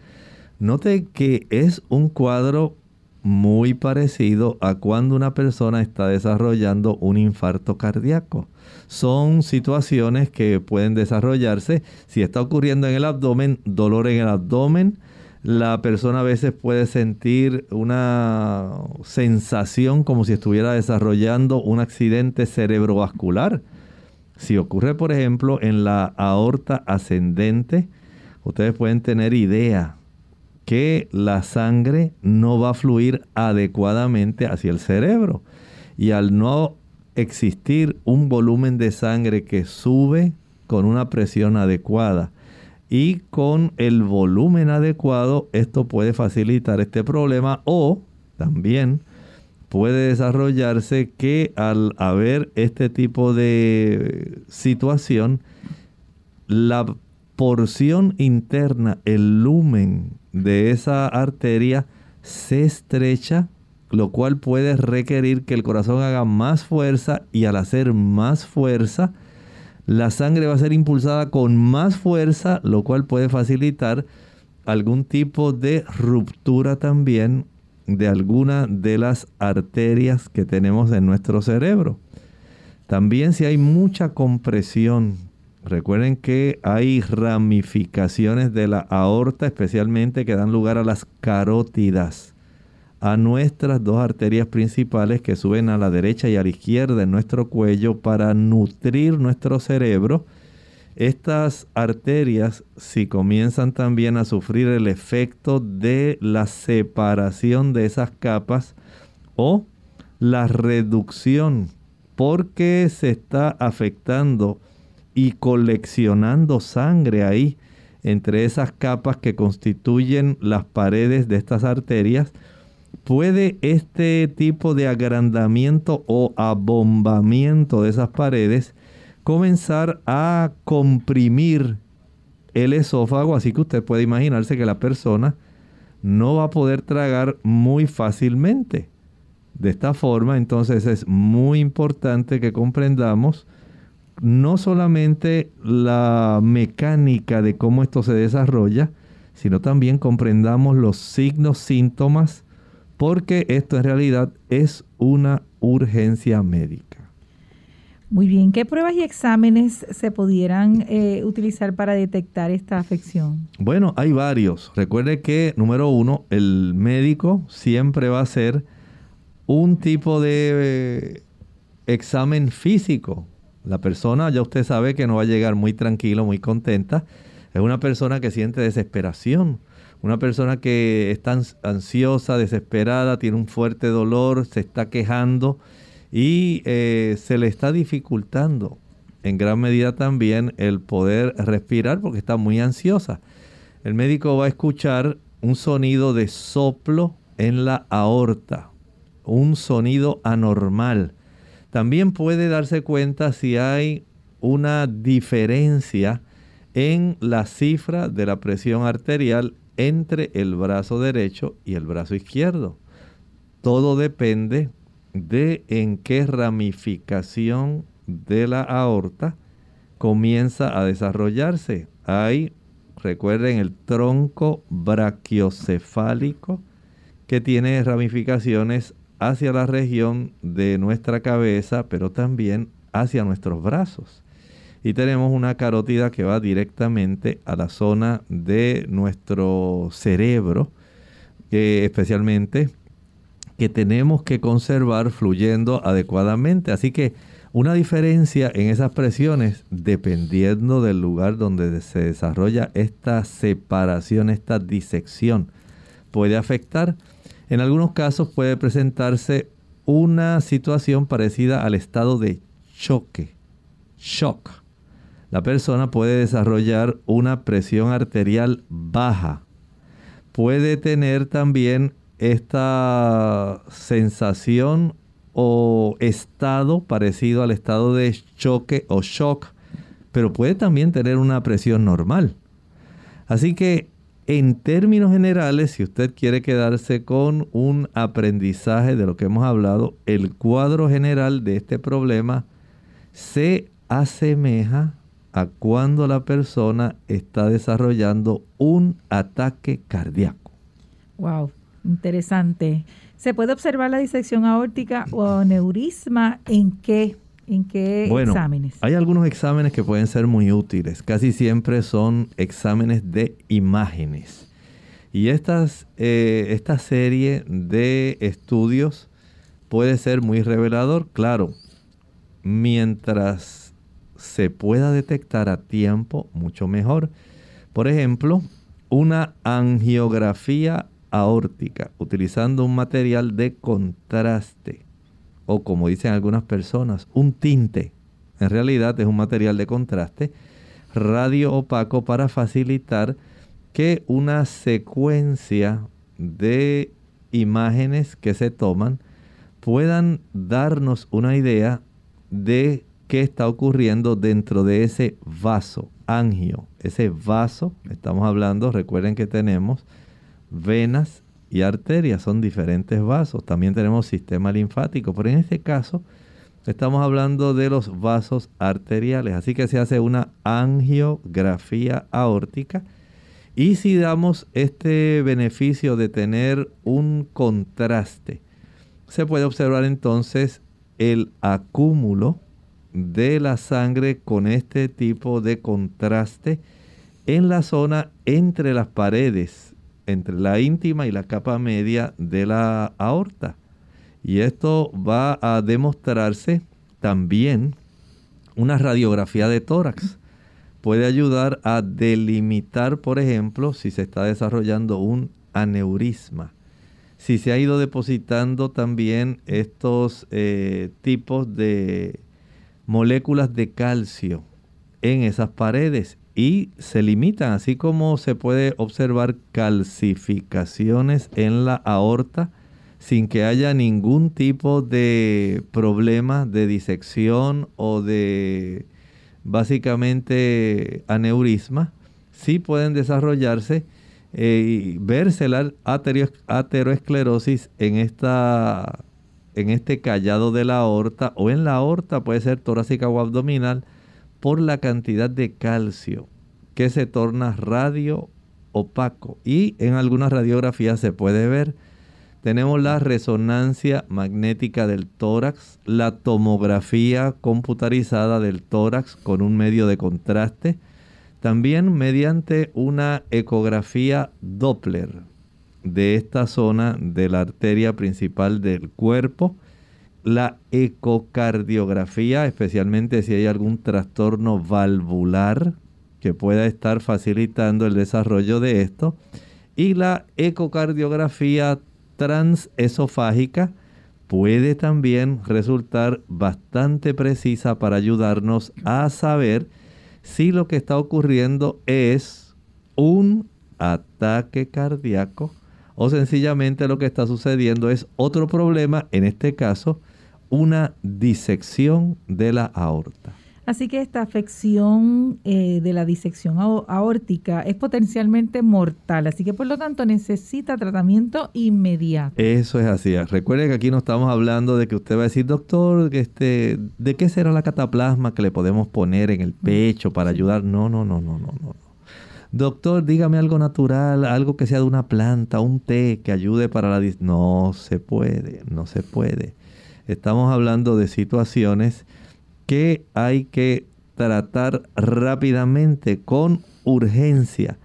Note que es un cuadro muy parecido a cuando una persona está desarrollando un infarto cardíaco. Son situaciones que pueden desarrollarse si está ocurriendo en el abdomen, dolor en el abdomen. La persona a veces puede sentir una sensación como si estuviera desarrollando un accidente cerebrovascular. Si ocurre, por ejemplo, en la aorta ascendente, ustedes pueden tener idea que la sangre no va a fluir adecuadamente hacia el cerebro. Y al no existir un volumen de sangre que sube con una presión adecuada y con el volumen adecuado, esto puede facilitar este problema o también puede desarrollarse que al haber este tipo de situación, la porción interna, el lumen de esa arteria se estrecha, lo cual puede requerir que el corazón haga más fuerza y al hacer más fuerza, la sangre va a ser impulsada con más fuerza, lo cual puede facilitar algún tipo de ruptura también de alguna de las arterias que tenemos en nuestro cerebro. También si hay mucha compresión Recuerden que hay ramificaciones de la aorta, especialmente que dan lugar a las carótidas, a nuestras dos arterias principales que suben a la derecha y a la izquierda en nuestro cuello para nutrir nuestro cerebro. Estas arterias, si comienzan también a sufrir el efecto de la separación de esas capas o la reducción, porque se está afectando y coleccionando sangre ahí entre esas capas que constituyen las paredes de estas arterias, puede este tipo de agrandamiento o abombamiento de esas paredes comenzar a comprimir el esófago, así que usted puede imaginarse que la persona no va a poder tragar muy fácilmente. De esta forma, entonces es muy importante que comprendamos no solamente la mecánica de cómo esto se desarrolla, sino también comprendamos los signos, síntomas, porque esto en realidad es una urgencia médica. Muy bien, ¿qué pruebas y exámenes se pudieran eh, utilizar para detectar esta afección? Bueno, hay varios. Recuerde que, número uno, el médico siempre va a hacer un tipo de eh, examen físico la persona, ya usted sabe que no va a llegar muy tranquilo, muy contenta. Es una persona que siente desesperación. Una persona que está ansiosa, desesperada, tiene un fuerte dolor, se está quejando y eh, se le está dificultando en gran medida también el poder respirar porque está muy ansiosa. El médico va a escuchar un sonido de soplo en la aorta, un sonido anormal también puede darse cuenta si hay una diferencia en la cifra de la presión arterial entre el brazo derecho y el brazo izquierdo. Todo depende de en qué ramificación de la aorta comienza a desarrollarse. Hay, recuerden, el tronco brachiocefálico que tiene ramificaciones hacia la región de nuestra cabeza, pero también hacia nuestros brazos. Y tenemos una carótida que va directamente a la zona de nuestro cerebro, especialmente que tenemos que conservar fluyendo adecuadamente. Así que una diferencia en esas presiones, dependiendo del lugar donde se desarrolla esta separación, esta disección, puede afectar. En algunos casos puede presentarse una situación parecida al estado de choque, shock. La persona puede desarrollar una presión arterial baja. Puede tener también esta sensación o estado parecido al estado de choque o shock, pero puede también tener una presión normal. Así que en términos generales, si usted quiere quedarse con un aprendizaje de lo que hemos hablado, el cuadro general de este problema se asemeja a cuando la persona está desarrollando un ataque cardíaco. Wow, interesante. ¿Se puede observar la disección aórtica o aneurisma en qué, en qué bueno, exámenes? Hay algunos exámenes que pueden ser muy útiles. Casi siempre son exámenes de imágenes. Y estas, eh, esta serie de estudios puede ser muy revelador, claro, mientras se pueda detectar a tiempo, mucho mejor. Por ejemplo, una angiografía aórtica utilizando un material de contraste o como dicen algunas personas, un tinte. En realidad es un material de contraste radio opaco para facilitar que una secuencia de imágenes que se toman puedan darnos una idea de qué está ocurriendo dentro de ese vaso angio. Ese vaso, estamos hablando, recuerden que tenemos venas y arterias, son diferentes vasos. También tenemos sistema linfático, pero en este caso estamos hablando de los vasos arteriales. Así que se hace una angiografía aórtica. Y si damos este beneficio de tener un contraste, se puede observar entonces el acúmulo de la sangre con este tipo de contraste en la zona entre las paredes entre la íntima y la capa media de la aorta. Y esto va a demostrarse también una radiografía de tórax. Puede ayudar a delimitar, por ejemplo, si se está desarrollando un aneurisma. Si se ha ido depositando también estos eh, tipos de moléculas de calcio en esas paredes y se limitan, así como se puede observar calcificaciones en la aorta sin que haya ningún tipo de problema de disección o de básicamente aneurisma, sí pueden desarrollarse eh, y verse la ateroesclerosis en, esta, en este callado de la aorta o en la aorta, puede ser torácica o abdominal, por la cantidad de calcio que se torna radio opaco y en algunas radiografías se puede ver. Tenemos la resonancia magnética del tórax, la tomografía computarizada del tórax con un medio de contraste, también mediante una ecografía Doppler de esta zona de la arteria principal del cuerpo la ecocardiografía, especialmente si hay algún trastorno valvular que pueda estar facilitando el desarrollo de esto, y la ecocardiografía transesofágica puede también resultar bastante precisa para ayudarnos a saber si lo que está ocurriendo es un ataque cardíaco o sencillamente lo que está sucediendo es otro problema, en este caso una disección de la aorta. Así que esta afección eh, de la disección aórtica es potencialmente mortal, así que por lo tanto necesita tratamiento inmediato. Eso es así. Recuerde que aquí no estamos hablando de que usted va a decir, doctor, que este, ¿de qué será la cataplasma que le podemos poner en el mm. pecho para ayudar? No, no, no, no, no, no. Doctor, dígame algo natural, algo que sea de una planta, un té que ayude para la... No se puede, no se puede. Estamos hablando de situaciones que hay que tratar rápidamente, con urgencia.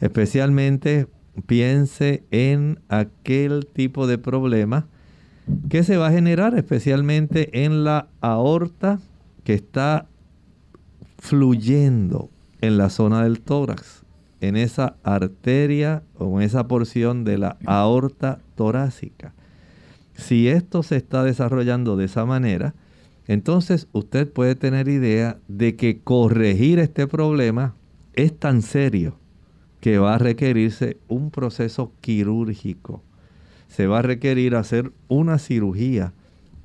Especialmente piense en aquel tipo de problema que se va a generar especialmente en la aorta que está fluyendo en la zona del tórax, en esa arteria o en esa porción de la aorta torácica. Si esto se está desarrollando de esa manera, entonces usted puede tener idea de que corregir este problema es tan serio que va a requerirse un proceso quirúrgico. Se va a requerir hacer una cirugía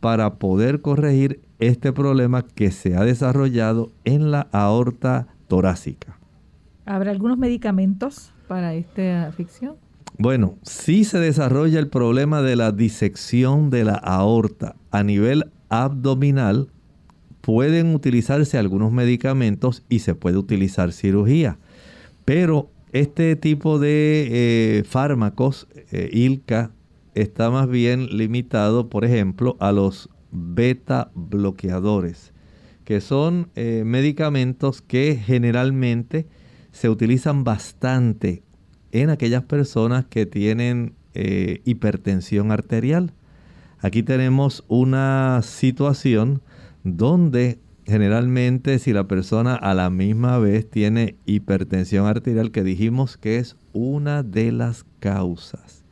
para poder corregir este problema que se ha desarrollado en la aorta torácica. ¿Habrá algunos medicamentos para esta afección? Bueno, si se desarrolla el problema de la disección de la aorta a nivel abdominal, pueden utilizarse algunos medicamentos y se puede utilizar cirugía. Pero este tipo de eh, fármacos, eh, ILCA, está más bien limitado, por ejemplo, a los beta bloqueadores, que son eh, medicamentos que generalmente se utilizan bastante en aquellas personas que tienen hipertensión arterial. Aquí tenemos una situación donde generalmente si la persona a la misma vez tiene hipertensión arterial, que dijimos que es una de las causas,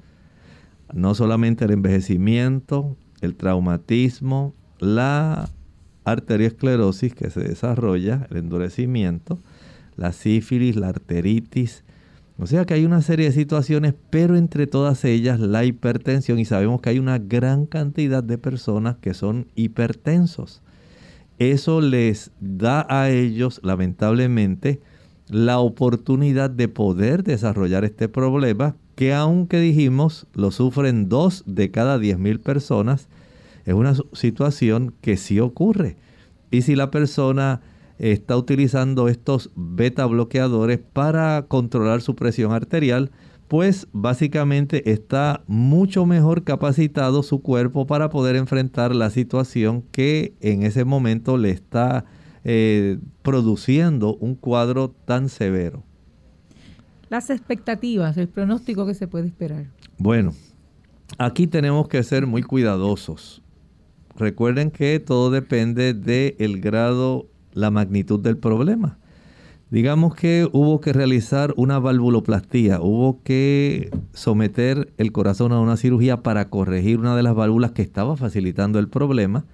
no solamente el envejecimiento, el traumatismo, la arteriosclerosis que se desarrolla, el endurecimiento, la sífilis, la arteritis, o sea que hay una serie de situaciones, pero entre todas ellas la hipertensión y sabemos que hay una gran cantidad de personas que son hipertensos. Eso les da a ellos, lamentablemente, la oportunidad de poder desarrollar este problema que aunque dijimos lo sufren dos de cada diez mil personas, es una situación que sí ocurre. Y si la persona está utilizando estos beta bloqueadores para controlar su presión arterial, pues básicamente está mucho mejor capacitado su cuerpo para poder enfrentar la situación que en ese momento le está eh, produciendo un cuadro tan severo. Las expectativas, el pronóstico que se puede esperar. Bueno, aquí tenemos que ser muy cuidadosos. Recuerden que todo depende del grado la magnitud del problema. Digamos que hubo que realizar una valvuloplastía, hubo que someter el corazón a una cirugía para corregir una de las válvulas que estaba facilitando el problema.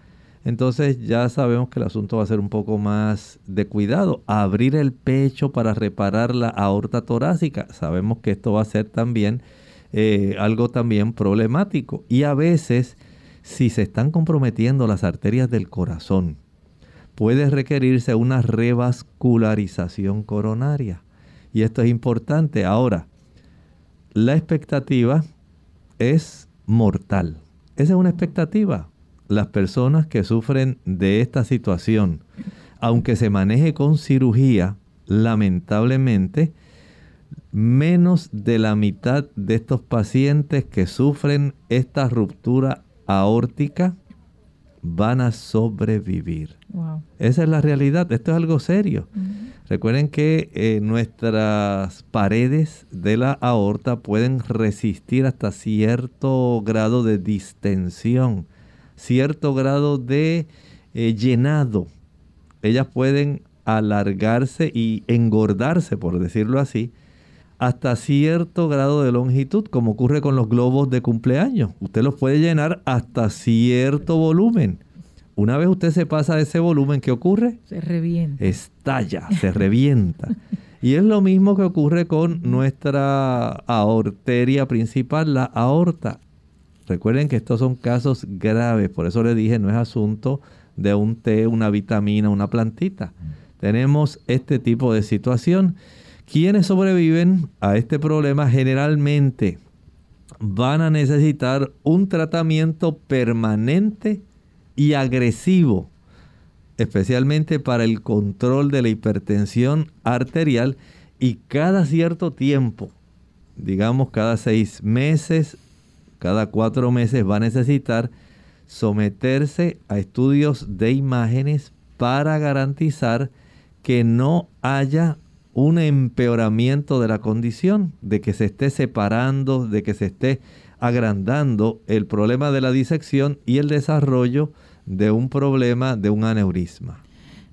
Entonces ya sabemos que el asunto va a ser un poco más de cuidado. Abrir el pecho para reparar la aorta torácica. Sabemos que esto va a ser también eh, algo también problemático. Y a veces, si se están comprometiendo las arterias del corazón, puede requerirse una revascularización coronaria. Y esto es importante. Ahora, la expectativa es mortal. Esa es una expectativa. Las personas que sufren de esta situación, aunque se maneje con cirugía, lamentablemente, menos de la mitad de estos pacientes que sufren esta ruptura aórtica van a sobrevivir. Esa es la realidad, esto es algo serio. Recuerden que eh, nuestras paredes de la aorta pueden resistir hasta cierto grado de distensión, cierto grado de eh, llenado. Ellas pueden alargarse y engordarse, por decirlo así, hasta cierto grado de longitud, como ocurre con los globos de cumpleaños. Usted los puede llenar hasta cierto volumen. Una vez usted se pasa de ese volumen, ¿qué ocurre? Se revienta. Estalla, se revienta. Y es lo mismo que ocurre con nuestra arteria principal, la aorta. Recuerden que estos son casos graves, por eso le dije, no es asunto de un té, una vitamina, una plantita. Tenemos este tipo de situación. Quienes sobreviven a este problema generalmente van a necesitar un tratamiento permanente y agresivo, especialmente para el control de la hipertensión arterial y cada cierto tiempo, digamos cada seis meses, cada cuatro meses va a necesitar someterse a estudios de imágenes para garantizar que no haya un empeoramiento de la condición, de que se esté separando, de que se esté agrandando el problema de la disección y el desarrollo de un problema de un aneurisma.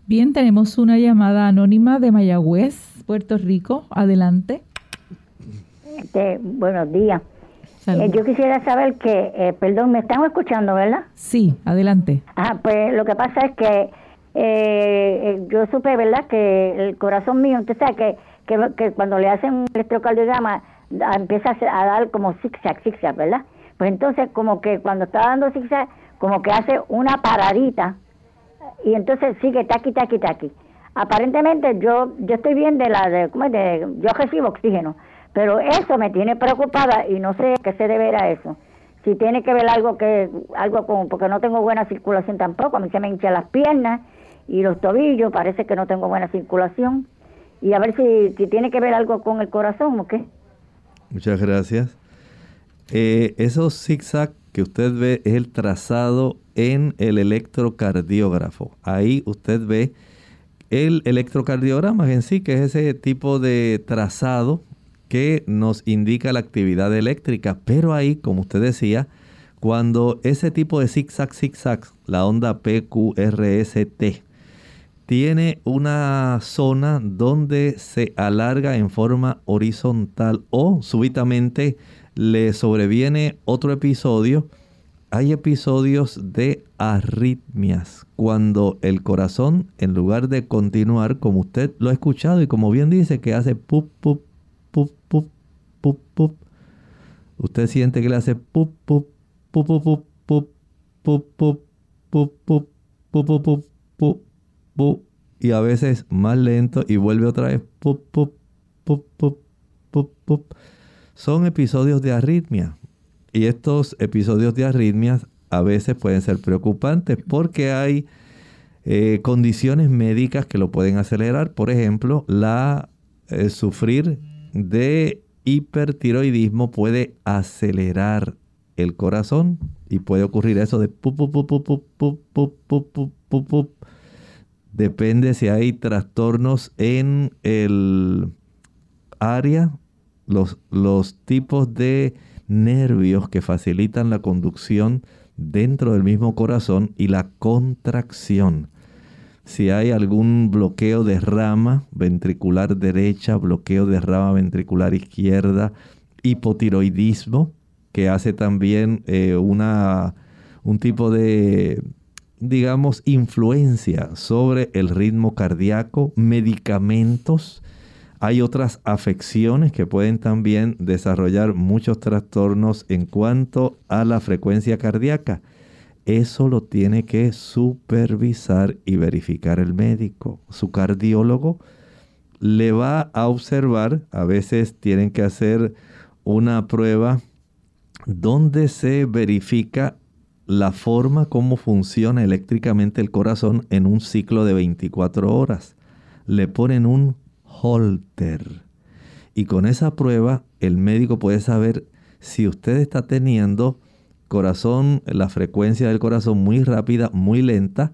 Bien, tenemos una llamada anónima de Mayagüez, Puerto Rico. Adelante. Este, buenos días. Eh, yo quisiera saber que, eh, perdón, ¿me están escuchando, verdad? Sí, adelante. Ah, pues lo que pasa es que eh, yo supe, ¿verdad?, que el corazón mío, usted sabe que, que, cuando le hacen un electrocardiograma empieza a dar como zigzag, zigzag, ¿verdad? Pues entonces como que cuando está dando zigzag, como que hace una paradita y entonces sigue taqui, taqui, taqui. Aparentemente yo yo estoy bien de la de, ¿cómo es? de yo recibo oxígeno, pero eso me tiene preocupada y no sé qué se debe a eso. Si tiene que ver algo que algo como porque no tengo buena circulación tampoco, a mí se me hinchan las piernas y los tobillos, parece que no tengo buena circulación y a ver si, si tiene que ver algo con el corazón o qué. Muchas gracias. Eh, esos zigzag que usted ve el trazado en el electrocardiógrafo. Ahí usted ve el electrocardiograma en sí, que es ese tipo de trazado que nos indica la actividad eléctrica. Pero ahí, como usted decía, cuando ese tipo de zigzag, zigzag, la onda PQRST, tiene una zona donde se alarga en forma horizontal o súbitamente le sobreviene otro episodio, hay episodios de arritmias, cuando el corazón, en lugar de continuar, como usted lo ha escuchado y como bien dice, que hace pup, pup, pup, pup, pup, pup, usted siente que le hace pup, pup, pup, pup, pup, pup, pup, pup, pup, pup, pup, pup, pup, pup, y a veces más lento y vuelve otra vez pup, pup, pup, pup, pup, pup son episodios de arritmia. Y estos episodios de arritmias a veces pueden ser preocupantes porque hay condiciones médicas que lo pueden acelerar. Por ejemplo, la sufrir de hipertiroidismo puede acelerar el corazón y puede ocurrir eso de pup, pup, pup, Depende si hay trastornos en el área los, los tipos de nervios que facilitan la conducción dentro del mismo corazón y la contracción. Si hay algún bloqueo de rama ventricular derecha, bloqueo de rama ventricular izquierda, hipotiroidismo, que hace también eh, una, un tipo de, digamos, influencia sobre el ritmo cardíaco, medicamentos hay otras afecciones que pueden también desarrollar muchos trastornos en cuanto a la frecuencia cardíaca. Eso lo tiene que supervisar y verificar el médico. Su cardiólogo le va a observar, a veces tienen que hacer una prueba donde se verifica la forma como funciona eléctricamente el corazón en un ciclo de 24 horas. Le ponen un Holter. Y con esa prueba el médico puede saber si usted está teniendo corazón, la frecuencia del corazón muy rápida, muy lenta,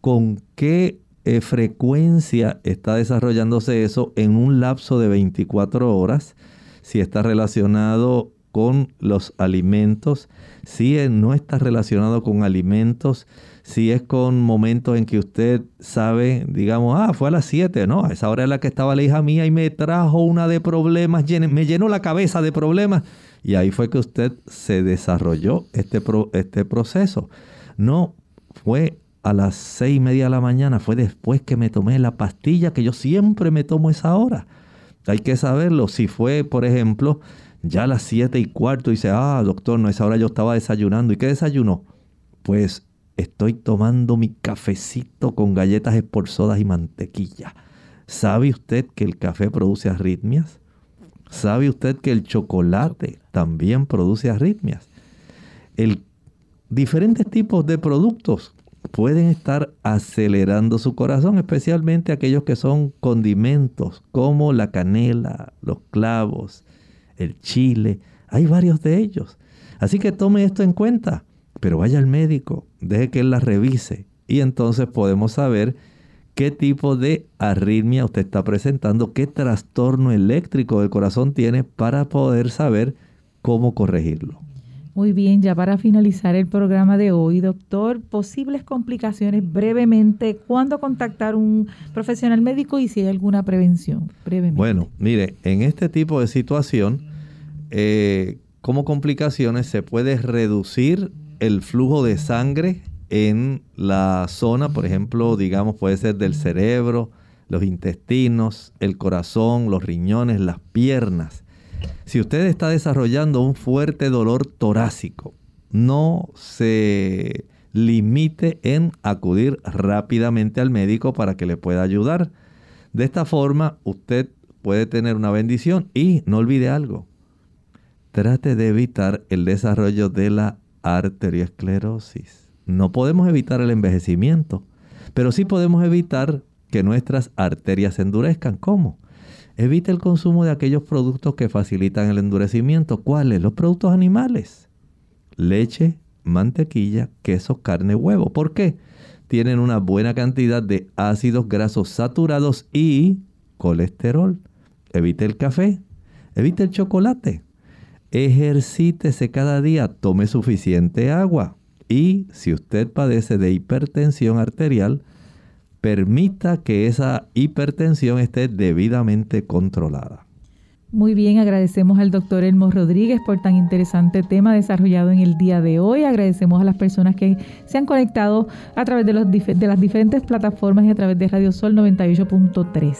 con qué eh, frecuencia está desarrollándose eso en un lapso de 24 horas, si está relacionado con los alimentos, si no está relacionado con alimentos, si es con momentos en que usted sabe, digamos, ah, fue a las 7, no, a esa hora es la que estaba la hija mía y me trajo una de problemas, me llenó la cabeza de problemas. Y ahí fue que usted se desarrolló este, este proceso. No fue a las seis y media de la mañana, fue después que me tomé la pastilla que yo siempre me tomo esa hora. Hay que saberlo. Si fue, por ejemplo, ya a las siete y cuarto, dice, ah, doctor, no, esa hora yo estaba desayunando. ¿Y qué desayunó? Pues estoy tomando mi cafecito con galletas esporzadas y mantequilla. ¿Sabe usted que el café produce arritmias? ¿Sabe usted que el chocolate también produce arritmias? El, diferentes tipos de productos pueden estar acelerando su corazón, especialmente aquellos que son condimentos como la canela, los clavos, el chile. Hay varios de ellos. Así que tome esto en cuenta, pero vaya al médico, deje que él la revise y entonces podemos saber qué tipo de arritmia usted está presentando, qué trastorno eléctrico del corazón tiene para poder saber cómo corregirlo. Muy bien, ya para finalizar el programa de hoy, doctor, posibles complicaciones brevemente, ¿cuándo contactar un profesional médico y si hay alguna prevención? Brevemente. Bueno, mire, en este tipo de situación, eh, como complicaciones se puede reducir el flujo de sangre en la zona, por ejemplo, digamos, puede ser del cerebro, los intestinos, el corazón, los riñones, las piernas. Si usted está desarrollando un fuerte dolor torácico, no se limite en acudir rápidamente al médico para que le pueda ayudar. De esta forma, usted puede tener una bendición y no olvide algo. Trate de evitar el desarrollo de la arteriosclerosis. No podemos evitar el envejecimiento, pero sí podemos evitar que nuestras arterias se endurezcan. ¿Cómo? Evite el consumo de aquellos productos que facilitan el endurecimiento. ¿Cuáles? Los productos animales. Leche, mantequilla, queso, carne, huevo. ¿Por qué? Tienen una buena cantidad de ácidos grasos saturados y colesterol. Evite el café. Evite el chocolate. Ejercítese cada día. Tome suficiente agua. Y si usted padece de hipertensión arterial, permita que esa hipertensión esté debidamente controlada. Muy bien, agradecemos al doctor Elmo Rodríguez por tan interesante tema desarrollado en el día de hoy. Agradecemos a las personas que se han conectado a través de, los, de las diferentes plataformas y a través de Radio Sol 98.3.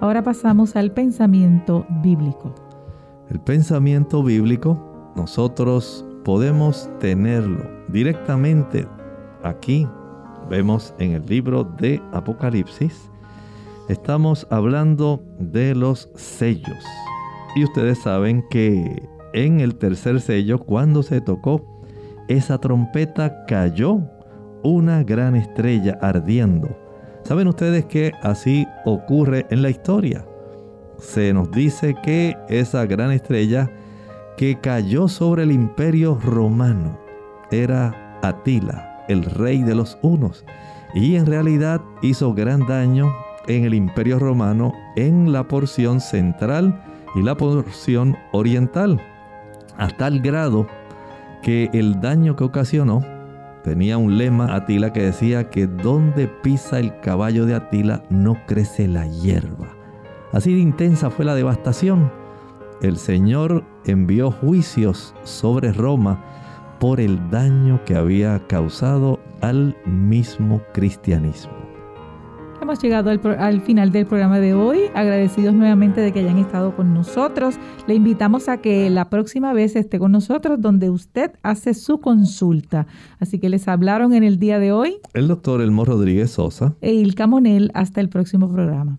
Ahora pasamos al pensamiento bíblico. El pensamiento bíblico, nosotros podemos tenerlo directamente aquí. Vemos en el libro de Apocalipsis. Estamos hablando de los sellos. Y ustedes saben que en el tercer sello, cuando se tocó esa trompeta, cayó una gran estrella ardiendo. ¿Saben ustedes que así ocurre en la historia? Se nos dice que esa gran estrella que cayó sobre el imperio romano era Atila, el rey de los hunos, y en realidad hizo gran daño en el imperio romano en la porción central y la porción oriental, a tal grado que el daño que ocasionó tenía un lema Atila que decía que donde pisa el caballo de Atila no crece la hierba. Así de intensa fue la devastación el Señor envió juicios sobre Roma por el daño que había causado al mismo cristianismo. Hemos llegado al, final del programa de hoy, agradecidos nuevamente de que hayan estado con nosotros. Le invitamos a que la próxima vez esté con nosotros donde usted hace su consulta. Así que les hablaron en el día de hoy el doctor Elmo Rodríguez Sosa e Ilka Monel. Hasta el próximo programa.